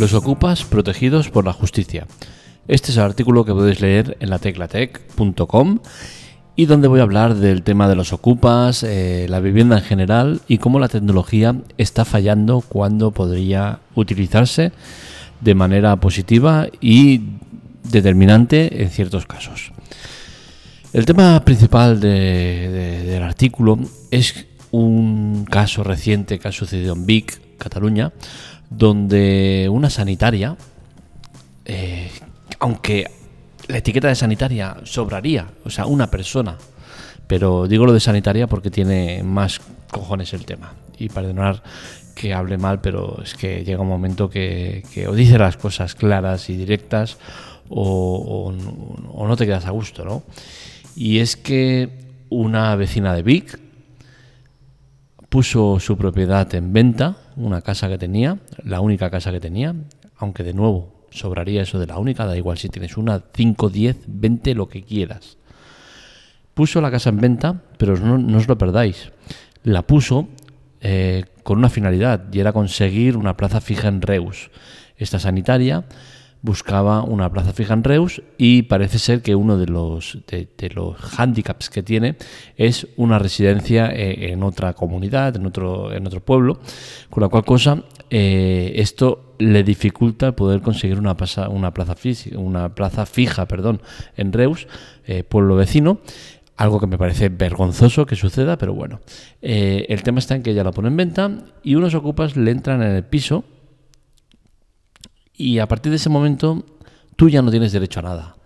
Los ocupas protegidos por la justicia. Este es el artículo que podéis leer en la teclatec.com y donde voy a hablar del tema de los ocupas, eh, la vivienda en general y cómo la tecnología está fallando cuando podría utilizarse de manera positiva y determinante en ciertos casos. El tema principal del artículo es un caso reciente que ha sucedido en Vic, Cataluña, donde una sanitaria, eh, aunque la etiqueta de sanitaria sobraría, o sea, una persona, pero digo lo de sanitaria porque tiene más cojones el tema. Y perdonar que hable mal, pero es que llega un momento que, o dice las cosas claras y directas o, o no te quedas a gusto, ¿no? Y es que una vecina de Vic puso su propiedad en venta, una casa que tenía, la única casa que tenía, aunque de nuevo sobraría eso de la única, da igual si tienes una, 5, 10, 20, lo que quieras. Puso la casa en venta, pero no, os lo perdáis. La puso eh, con una finalidad y era conseguir una plaza fija en Reus. Esta sanitaria buscaba una plaza fija en Reus y parece ser que uno de los, de, los handicaps que tiene es una residencia eh, en otra comunidad, en otro, en otro pueblo, con la cual cosa eh, esto le dificulta poder conseguir una, plaza, una, plaza, física, una plaza fija perdón, en Reus, eh, pueblo vecino. Algo que me parece vergonzoso que suceda, pero bueno. el tema está en que ella la pone en venta y unos ocupas le entran en el piso y a partir de ese momento tú ya no tienes derecho a nada.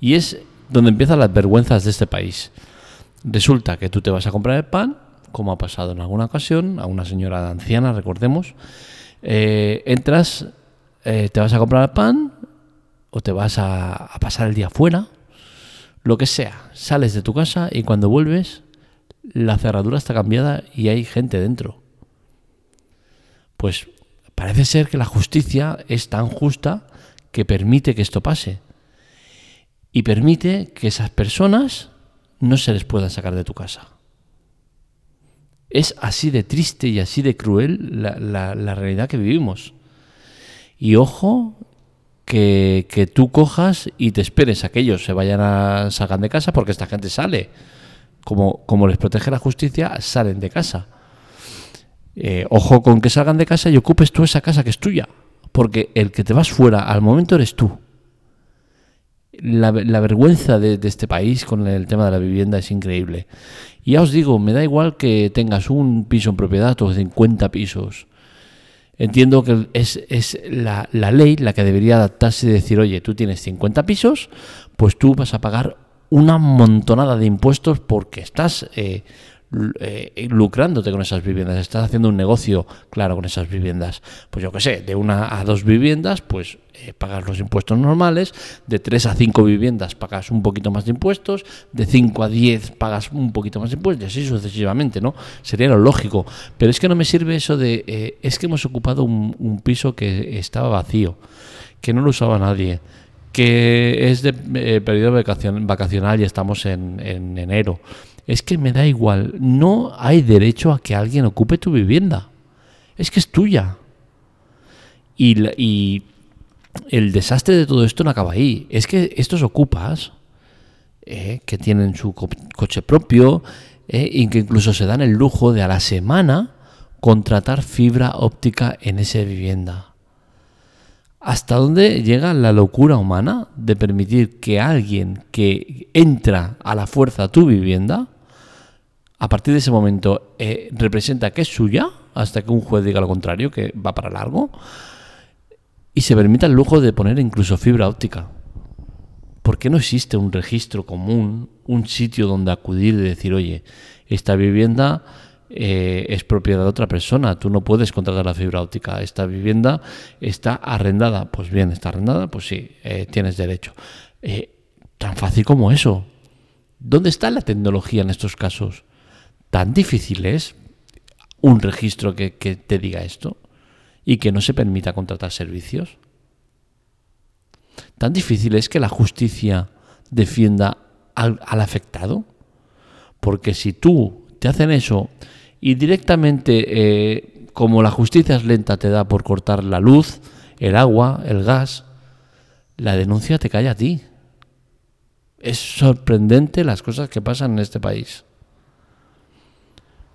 Y es donde empiezan las vergüenzas de este país. Resulta que tú te vas a comprar el pan, como ha pasado en alguna ocasión, a una señora anciana, recordemos, eh, entras, eh, te vas a comprar el pan o te vas a, a pasar el día fuera, lo que sea, sales de tu casa y cuando vuelves la cerradura está cambiada y hay gente dentro. Pues Parece ser que la justicia es tan justa que permite que esto pase. Y permite que esas personas no se les puedan sacar de tu casa. Es así de triste y así de cruel la, realidad que vivimos. Y ojo que, que, tú cojas y te esperes a que ellos se vayan a sacar de casa porque esta gente sale. Como, como les protege la justicia, salen de casa. Eh, ojo con que salgan de casa y ocupes tú esa casa que es tuya, porque el que te vas fuera al momento eres tú. La, vergüenza de, este país con el tema de la vivienda es increíble. Y ya os digo, me da igual que tengas un piso en propiedad o 50 pisos. Entiendo que es, la, ley la que debería adaptarse y decir, oye, tú tienes 50 pisos, pues tú vas a pagar una montonada de impuestos porque estás eh, eh, lucrándote con esas viviendas, estás haciendo un negocio claro con esas viviendas. Pues yo que sé, de una a dos viviendas, pues eh, pagas los impuestos normales, de tres a cinco viviendas pagas un poquito más de impuestos, de cinco a diez pagas un poquito más de impuestos, y así sucesivamente, ¿no? Sería lo lógico. Pero es que no me sirve eso de, eh, es que hemos ocupado un, piso que estaba vacío, que no lo usaba nadie que es de periodo vacacional y estamos en enero es que me da igual, no hay derecho a que alguien ocupe tu vivienda. Es que es tuya. Y, el desastre de todo esto no acaba ahí. Es que estos ocupas, eh, que tienen su coche propio, eh, y que incluso se dan el lujo de a la semana contratar fibra óptica en esa vivienda. ¿Hasta dónde llega la locura humana de permitir que alguien que entra a la fuerza a tu vivienda a partir de ese momento eh, representa que es suya, hasta que un juez diga lo contrario, que va para largo, y se permita el lujo de poner incluso fibra óptica. ¿Por qué no existe un registro común, un sitio donde acudir y decir, oye, esta vivienda eh, es propiedad de otra persona, tú no puedes contratar la fibra óptica, esta vivienda está arrendada, pues bien, está arrendada, pues sí, eh, tienes derecho. tan fácil como eso. ¿Dónde está la tecnología en estos casos? tan difícil es un registro que, te diga esto y que no se permita contratar servicios. Tan difícil es que la justicia defienda al, afectado. Porque si tú te hacen eso y directamente, eh, como la justicia es lenta, te da por cortar la luz, el agua, el gas, la denuncia te cae a ti. Es sorprendente las cosas que pasan en este país.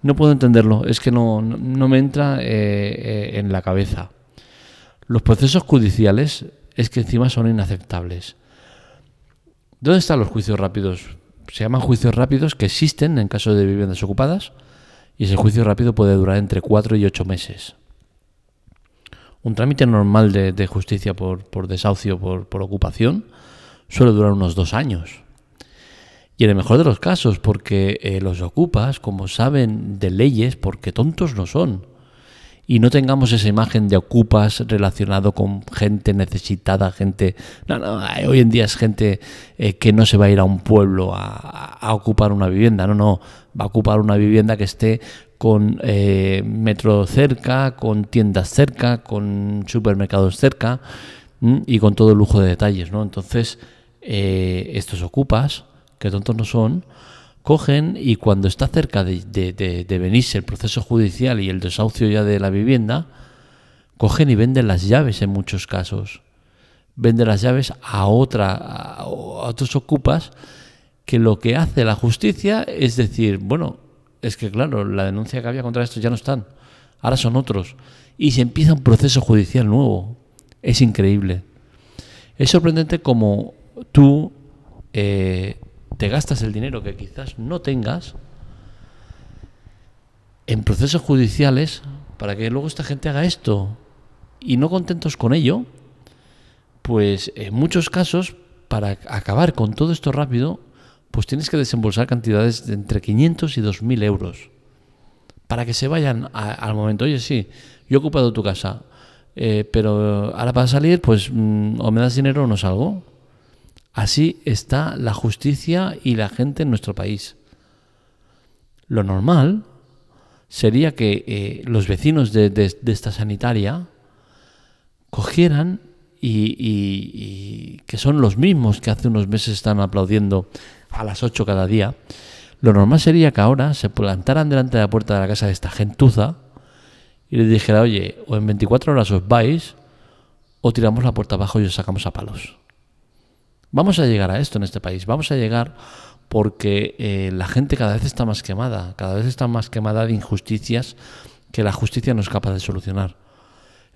No puedo entenderlo, es que no, me entra eh, eh, en la cabeza. Los procesos judiciales es que encima son inaceptables. ¿Dónde están los juicios rápidos? Se llaman juicios rápidos que existen en caso de viviendas ocupadas y ese juicio rápido puede durar entre 4 y 8 meses. Un trámite normal de, justicia por, desahucio, por, por ocupación, suele durar unos dos años. Y en el mejor de los casos, porque eh, los ocupas, como saben de leyes, porque tontos no son. Y no tengamos esa imagen de ocupas relacionado con gente necesitada, gente... No, no, hoy en día es gente eh, que no se va a ir a un pueblo a, ocupar una vivienda, no, no, va a ocupar una vivienda que esté con eh, metro cerca, con tiendas cerca, con supermercados cerca y con todo el lujo de detalles, ¿no? Entonces, estos ocupas que tontos no son, cogen y cuando está cerca de, venirse el proceso judicial y el desahucio ya de la vivienda, cogen y venden las llaves en muchos casos. Venden las llaves a, otra, a otros ocupas que lo que hace la justicia es decir, bueno, es que claro, la denuncia que había contra estos ya no están, ahora son otros. Y se empieza un proceso judicial nuevo. Es increíble. Es sorprendente como tú eh, te gastas el dinero que quizás no tengas en procesos judiciales para que luego esta gente haga esto y no contentos con ello, pues en muchos casos, para acabar con todo esto rápido, pues tienes que desembolsar cantidades de entre 500 y 2.000 euros para que se vayan al momento. Oye, sí, yo he ocupado tu casa, eh, pero ahora para salir, pues mm, o me das dinero o no salgo. Así está la justicia y la gente en nuestro país. Lo normal sería que eh, los vecinos de, esta sanitaria cogieran y, que son los mismos que hace unos meses están aplaudiendo a las 8 cada día, lo normal sería que ahora se plantaran delante de la puerta de la casa de esta gentuza y les dijera, oye, o en 24 horas os vais o tiramos la puerta abajo y os sacamos a palos. Vamos a llegar a esto en este país, vamos a llegar porque eh, la gente cada vez está más quemada, cada vez está más quemada de injusticias que la justicia no es capaz de solucionar.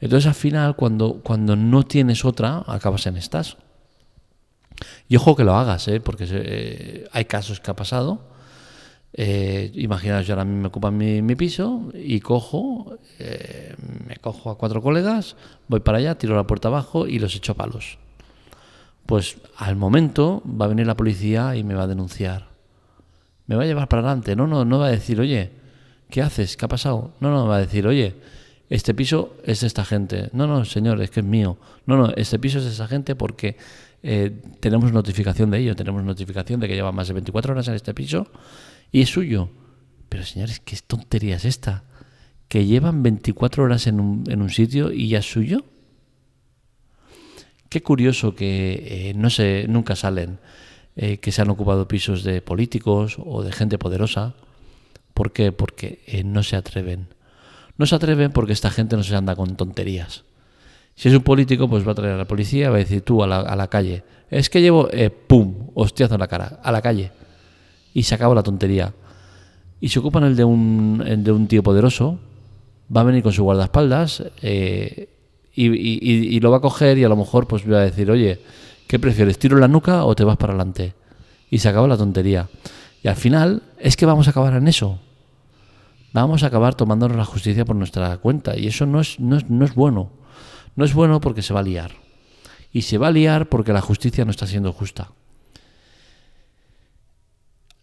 Entonces al final cuando, cuando no tienes otra, acabas en estas. Y ojo que lo hagas, ¿eh? porque eh, hay casos que ha pasado. Eh, imaginaos, yo ahora me ocupan mi, mi piso y cojo, me cojo a cuatro colegas, voy para allá, tiro la puerta abajo y los echo a palos pues al momento va a venir la policía y me va a denunciar. Me va a llevar para adelante. No, no, no va a decir, oye, ¿qué haces? ¿Qué ha pasado? No, no, va a decir, oye, este piso es de esta gente. No, no, señor, es que es mío. No, no, este piso es de esa gente porque eh, tenemos notificación de ello, tenemos notificación de que lleva más de 24 horas en este piso y es suyo. Pero señores, ¿qué tontería es esta? ¿Que llevan 24 horas en un, en un sitio y ya es suyo? Qué curioso que eh, no se, nunca salen eh, que se han ocupado pisos de políticos o de gente poderosa. ¿Por qué? Porque eh, no se atreven. No se atreven porque esta gente no se anda con tonterías. Si es un político, pues va a traer a la policía, va a decir tú a la, a la calle. Es que llevo, ¡pum!, hostiazo en la cara, a la calle. Y se acaba la tontería. Y se ocupan el de un, de un tío poderoso, va a venir con su guardaespaldas, y, lo va a coger y a lo mejor pues va a decir, oye, ¿qué prefieres? ¿Tiro la nuca o te vas para adelante? Y se acaba la tontería. Y al final es que vamos a acabar en eso. Vamos a acabar tomándonos la justicia por nuestra cuenta. Y eso no es, no es, no es bueno. No es bueno porque se va a liar. Y se va a liar porque la justicia no está siendo justa.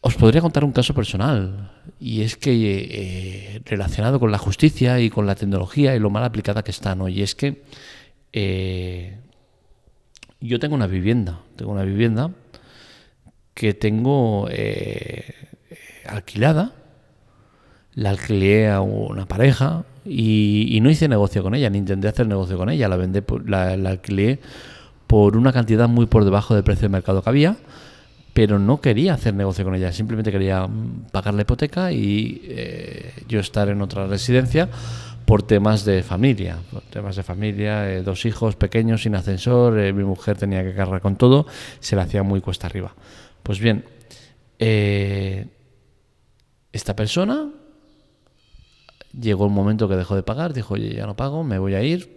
Os podría contar un caso personal, y es que eh, relacionado con la justicia y con la tecnología y lo mal aplicada que está, ¿no? Y es que eh, yo tengo una vivienda, tengo una vivienda que tengo eh, alquilada, la alquilé a una pareja y, no hice negocio con ella, ni intenté hacer negocio con ella, la, vendé, la, la alquilé por una cantidad muy por debajo del precio de mercado que había pero no quería hacer negocio con ella, simplemente quería pagar la hipoteca y eh, yo estar en otra residencia por temas de familia, por temas de familia, eh, dos hijos pequeños sin ascensor, eh, mi mujer tenía que cargar con todo, se le hacía muy cuesta arriba. Pues bien, esta persona llegó un momento que dejó de pagar, dijo, oye, ya no pago, me voy a ir.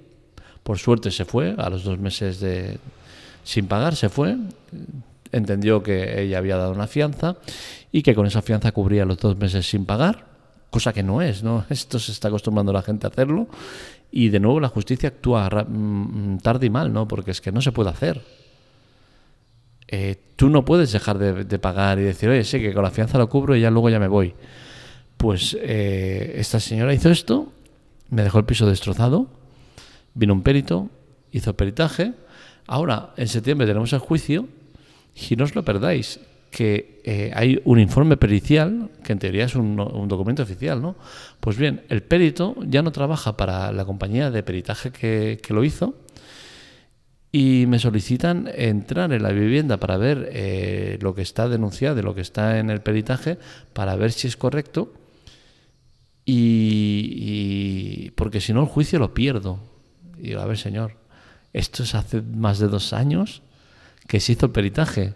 Por suerte se fue, a los dos meses de sin pagar se fue, entendió que ella había dado una fianza y que con esa fianza cubría los dos meses sin pagar cosa que no es, ¿no? Esto se está acostumbrando la gente a hacerlo y de nuevo la justicia actúa mm, tarde y mal, ¿no? Porque es que no se puede hacer. Eh, tú no puedes dejar de, pagar y decir, oye, sí, que con la fianza lo cubro y ya luego ya me voy. Pues eh, esta señora hizo esto, me dejó el piso destrozado, vino un perito, hizo peritaje. Ahora, en septiembre tenemos el juicio y no os lo perdáis que eh, hay un informe pericial, que en teoría es un, documento oficial, ¿no? Pues bien, el perito ya no trabaja para la compañía de peritaje que, lo hizo y me solicitan entrar en la vivienda para ver eh, lo que está denunciado, lo que está en el peritaje, para ver si es correcto y, porque si no el juicio lo pierdo. Y digo, a ver señor, esto es hace más de dos años que se hizo el peritaje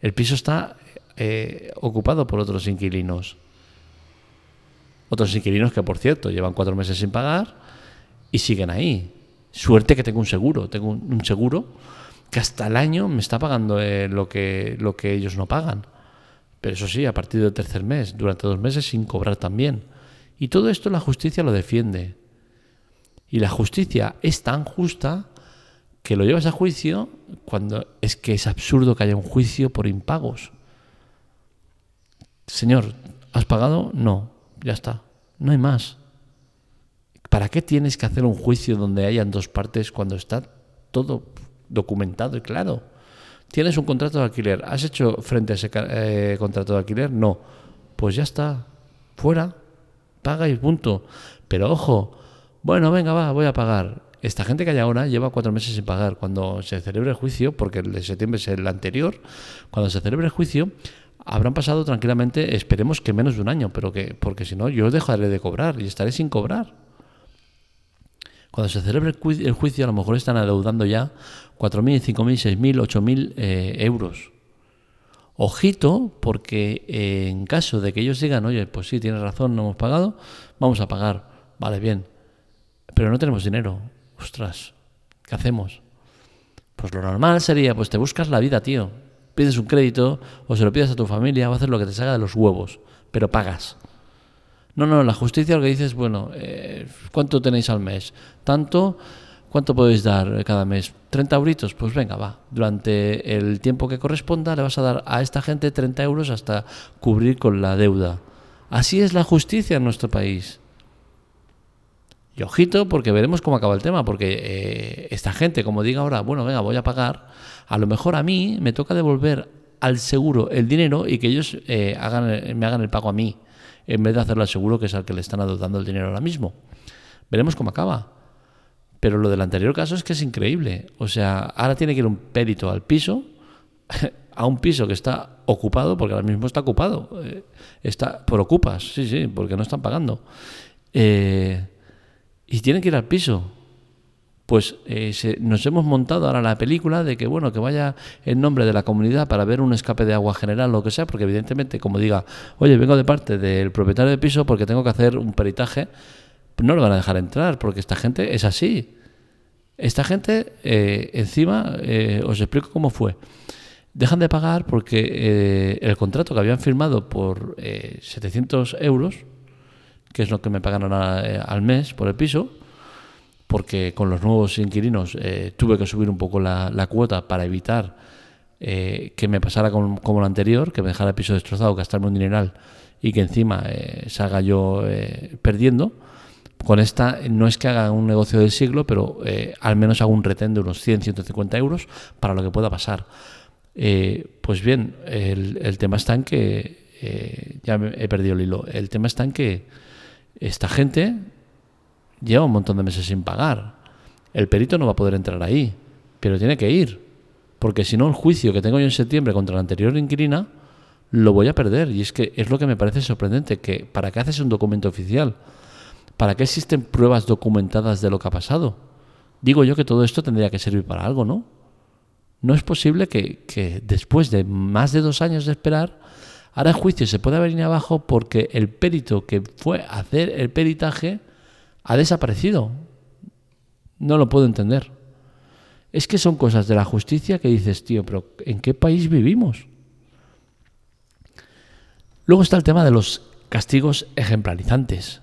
el piso está eh, ocupado por otros inquilinos. Otros inquilinos que, por cierto, llevan cuatro meses sin pagar y siguen ahí. Suerte que tengo un seguro. Tengo un, seguro que hasta el año me está pagando eh, lo, que, lo que ellos no pagan. Pero eso sí, a partir del tercer mes, durante dos meses sin cobrar también. Y todo esto la justicia lo defiende. Y la justicia es tan justa que lo llevas a juicio cuando es que es absurdo que haya un juicio por impagos. Señor, ¿has pagado? No, ya está, no hay más. ¿Para qué tienes que hacer un juicio donde hayan dos partes cuando está todo documentado y claro? ¿Tienes un contrato de alquiler? ¿Has hecho frente a ese eh, contrato de alquiler? No. Pues ya está, fuera, paga y punto. Pero ojo, bueno, venga, va, voy a pagar esta gente que hay ahora lleva cuatro meses sin pagar. Cuando se celebre el juicio, porque el de septiembre es el anterior, cuando se celebre el juicio, habrán pasado tranquilamente, esperemos que menos de un año, pero que, porque si no, yo dejaré de cobrar y estaré sin cobrar. Cuando se celebre el juicio, a lo mejor están adeudando ya 4.000, 5.000, 6.000, 8.000 eh, euros. Ojito, porque eh, en caso de que ellos digan, oye, pues sí, tienes razón, no hemos pagado, vamos a pagar. Vale, bien. Pero no tenemos dinero ostras, ¿qué hacemos? Pues lo normal sería, pues te buscas la vida, tío. Pides un crédito o se lo pides a tu familia o haces lo que te salga de los huevos, pero pagas. No, no, la justicia lo que dice es, bueno, eh, ¿cuánto tenéis al mes? Tanto, ¿cuánto podéis dar cada mes? ¿30 euritos? Pues venga, va. Durante el tiempo que corresponda le vas a dar a esta gente 30 euros hasta cubrir con la deuda. Así es la justicia en nuestro país. Y ojito, porque veremos cómo acaba el tema, porque eh, esta gente, como diga ahora, bueno, venga, voy a pagar, a lo mejor a mí me toca devolver al seguro el dinero y que ellos eh, hagan, me hagan el pago a mí, en vez de hacerlo al seguro, que es al que le están adoptando el dinero ahora mismo. Veremos cómo acaba. Pero lo del anterior caso es que es increíble. O sea, ahora tiene que ir un perito al piso, a un piso que está ocupado, porque ahora mismo está ocupado. Eh, está por ocupas, sí, sí, porque no están pagando. Eh, y tienen que ir al piso. Pues eh, nos hemos montado ahora la película de que, bueno, que vaya en nombre de la comunidad para ver un escape de agua general, lo que sea, porque evidentemente, como diga, oye, vengo de parte del propietario del piso porque tengo que hacer un peritaje, no lo van a dejar entrar, porque esta gente es así. Esta gente, eh, encima, eh, os explico cómo fue. Dejan de pagar porque el contrato que habían firmado por 700 euros, que es lo que me pagan eh, al mes por el piso, porque con los nuevos inquilinos eh, tuve que subir un poco la, cuota para evitar eh, que me pasara como, como, lo anterior, que me dejara el piso destrozado, gastarme un dineral y que encima salga yo perdiendo. Con esta no es que haga un negocio del siglo, pero al menos hago un retén de unos 100, 150 euros para lo que pueda pasar. pues bien, el, el, tema está en que, ya he perdido el hilo, el tema está en que esta gente lleva un montón de meses sin pagar. El perito no va a poder entrar ahí, pero tiene que ir. Porque si no, el juicio que tengo yo en septiembre contra la anterior inquilina lo voy a perder. Y es que es lo que me parece sorprendente, que ¿para qué haces un documento oficial? ¿Para qué existen pruebas documentadas de lo que ha pasado? Digo yo que todo esto tendría que servir para algo, ¿no? No es posible que, que después de más de dos años de esperar, ahora el juicio se pueda venir abajo porque el perito que fue a hacer el peritaje ha desaparecido. No lo puedo entender. Es que son cosas de la justicia que dices, tío, pero ¿en qué país vivimos? Luego está el tema de los castigos ejemplarizantes.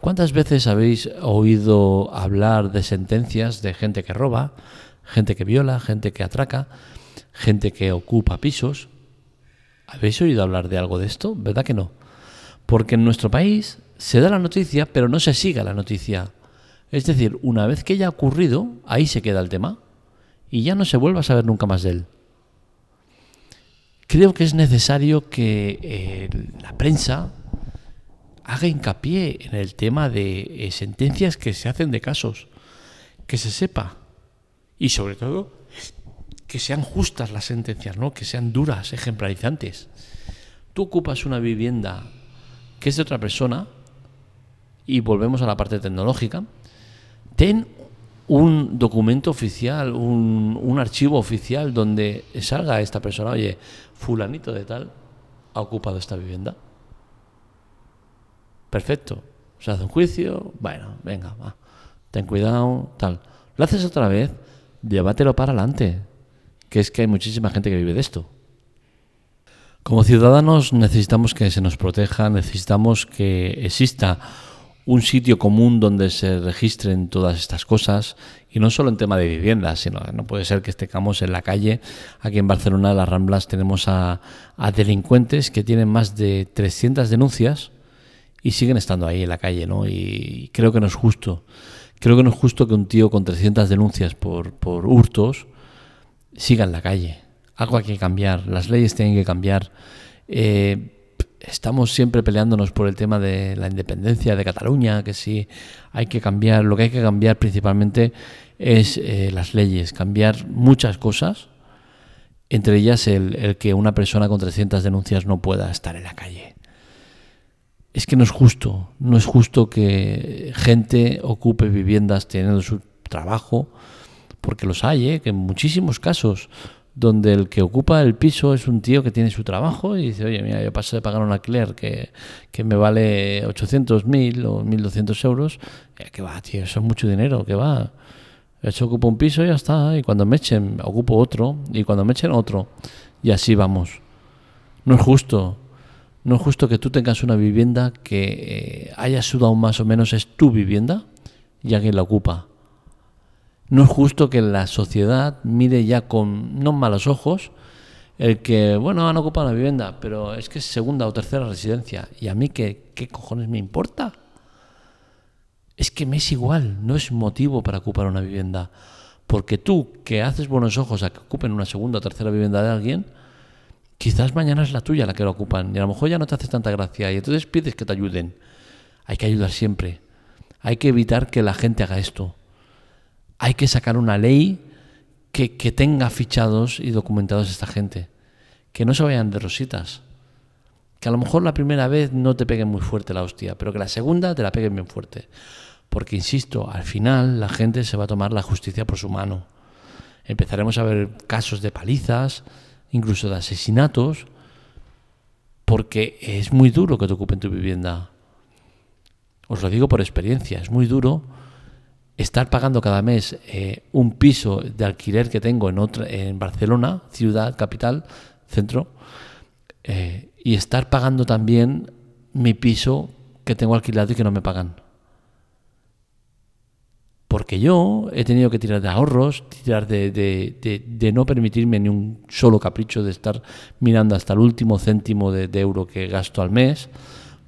¿Cuántas veces habéis oído hablar de sentencias de gente que roba, gente que viola, gente que atraca, gente que ocupa pisos? ¿Habéis oído hablar de algo de esto? ¿Verdad que no? Porque en nuestro país se da la noticia, pero no se siga la noticia. Es decir, una vez que ya ha ocurrido, ahí se queda el tema y ya no se vuelva a saber nunca más de él. Creo que es necesario que eh, la prensa haga hincapié en el tema de eh, sentencias que se hacen de casos, que se sepa y sobre todo que sean justas las sentencias, ¿no? que sean duras, ejemplarizantes. Tú ocupas una vivienda que es de otra persona y volvemos a la parte tecnológica, ten un documento oficial, un, un, archivo oficial donde salga esta persona, oye, fulanito de tal ha ocupado esta vivienda. Perfecto. Se hace un juicio, bueno, venga, va. Ten cuidado, tal. Lo haces otra vez, llévatelo para adelante. Que es que hay muchísima gente que vive de esto. Como ciudadanos necesitamos que se nos proteja, necesitamos que exista un sitio común donde se registren todas estas cosas y no solo en tema de viviendas, sino no puede ser que estemos en la calle. Aquí en Barcelona, en las Ramblas, tenemos a, a, delincuentes que tienen más de 300 denuncias y siguen estando ahí en la calle, ¿no? Y creo que no es justo. Creo que no es justo que un tío con 300 denuncias por, por hurtos siga en la calle. Algo hay que cambiar, las leyes tienen que cambiar. Eh, estamos siempre peleándonos por el tema de la independencia de Cataluña, que sí hay que cambiar. Lo que hay que cambiar principalmente es eh, las leyes, cambiar muchas cosas, entre ellas el, el, que una persona con 300 denuncias no pueda estar en la calle. Es que no es justo, no es justo que gente ocupe viviendas teniendo su trabajo, porque los hay, ¿eh? que en muchísimos casos donde el que ocupa el piso es un tío que tiene su trabajo y dice, oye, mira, yo paso de pagar un alquiler que, que me vale 800, 1000 o 1200 euros, eh, que va, tío, eso es mucho dinero, que va. Yo ocupo un piso y ya está, y cuando me echen, ocupo otro, y cuando me echen otro, y así vamos. No es justo, no es justo que tú tengas una vivienda que eh, haya sudado más o menos, es tu vivienda, y alguien la ocupa. No es justo que la sociedad mire ya con no malos ojos el que, bueno, han ocupado una vivienda, pero es que es segunda o tercera residencia. ¿Y a mí qué, qué cojones me importa? Es que me es igual, no es motivo para ocupar una vivienda. Porque tú, que haces buenos ojos a que ocupen una segunda o tercera vivienda de alguien, quizás mañana es la tuya la que la ocupan. Y a lo mejor ya no te hace tanta gracia. Y entonces pides que te ayuden. Hay que ayudar siempre. Hay que evitar que la gente haga esto hay que sacar una ley que, tenga fichados y documentados esta gente. Que no se vayan de rositas. Que a lo mejor la primera vez no te peguen muy fuerte la hostia, pero que la segunda te la peguen bien fuerte. Porque, insisto, al final la gente se va a tomar la justicia por su mano. Empezaremos a ver casos de palizas, incluso de asesinatos, porque es muy duro que te ocupen tu vivienda. Os lo digo por experiencia, es muy duro estar pagando cada mes eh, un piso de alquiler que tengo en, otra, en Barcelona, ciudad, capital, centro, eh, y estar pagando también mi piso que tengo alquilado y que no me pagan. Porque yo he tenido que tirar de ahorros, tirar de, de, de, no permitirme ni un solo capricho de estar mirando hasta el último céntimo de, euro que gasto al mes,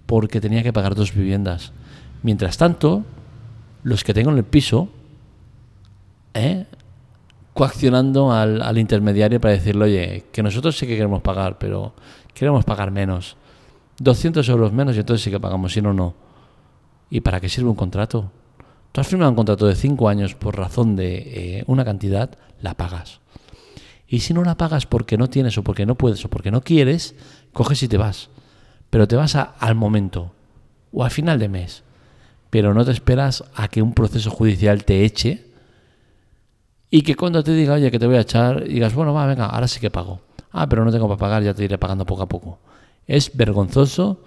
porque tenía que pagar dos viviendas. Mientras tanto, los que tengo en el piso, ¿eh? coaccionando al, intermediario para decirle, oye, que nosotros sí que queremos pagar, pero queremos pagar menos. 200 euros menos y entonces sí que pagamos, si no, no. ¿Y para qué sirve un contrato? Tú has firmado un contrato de 5 años por razón de eh, una cantidad, la pagas. Y si no la pagas porque no tienes o porque no puedes o porque no quieres, coges y te vas. Pero te vas al momento o al final de mes pero no te esperas a que un proceso judicial te eche y que cuando te diga, oye, que te voy a echar, digas, bueno, va, venga, ahora sí que pago. Ah, pero no tengo para pagar, ya te iré pagando poco a poco. Es vergonzoso,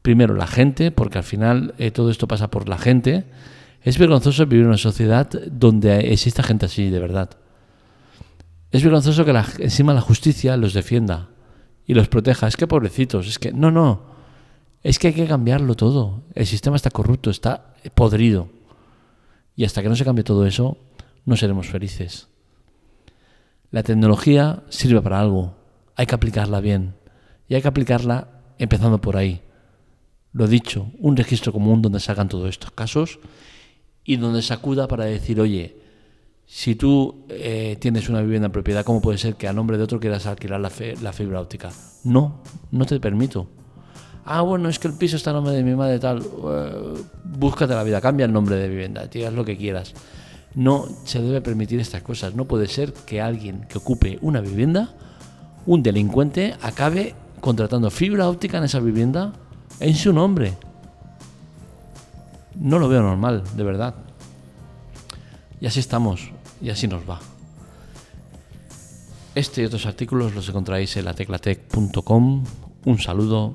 primero, la gente, porque al final eh, todo esto pasa por la gente. Es vergonzoso vivir en una sociedad donde exista gente así, de verdad. Es vergonzoso que la, encima la justicia los defienda y los proteja. Es que pobrecitos, es que no, no. Es que hay que cambiarlo todo. El sistema está corrupto, está podrido. Y hasta que no se cambie todo eso, no seremos felices. La tecnología sirve para algo. Hay que aplicarla bien. Y hay que aplicarla empezando por ahí. Lo dicho, un registro común donde salgan todos estos casos y donde se acuda para decir, oye, si tú eh, tienes una vivienda en propiedad, ¿cómo puede ser que a nombre de otro quieras alquilar la, la, fibra óptica? No, no te permito. Ah, bueno, es que el piso está a nombre de mi madre tal. Uh, búscate la vida, cambia el nombre de vivienda, digas lo que quieras. No se debe permitir estas cosas. No puede ser que alguien que ocupe una vivienda, un delincuente, acabe contratando fibra óptica en esa vivienda en su nombre. No lo veo normal, de verdad. Y así estamos, y así nos va. Este y otros artículos los encontráis en lateclatec.com. Un saludo,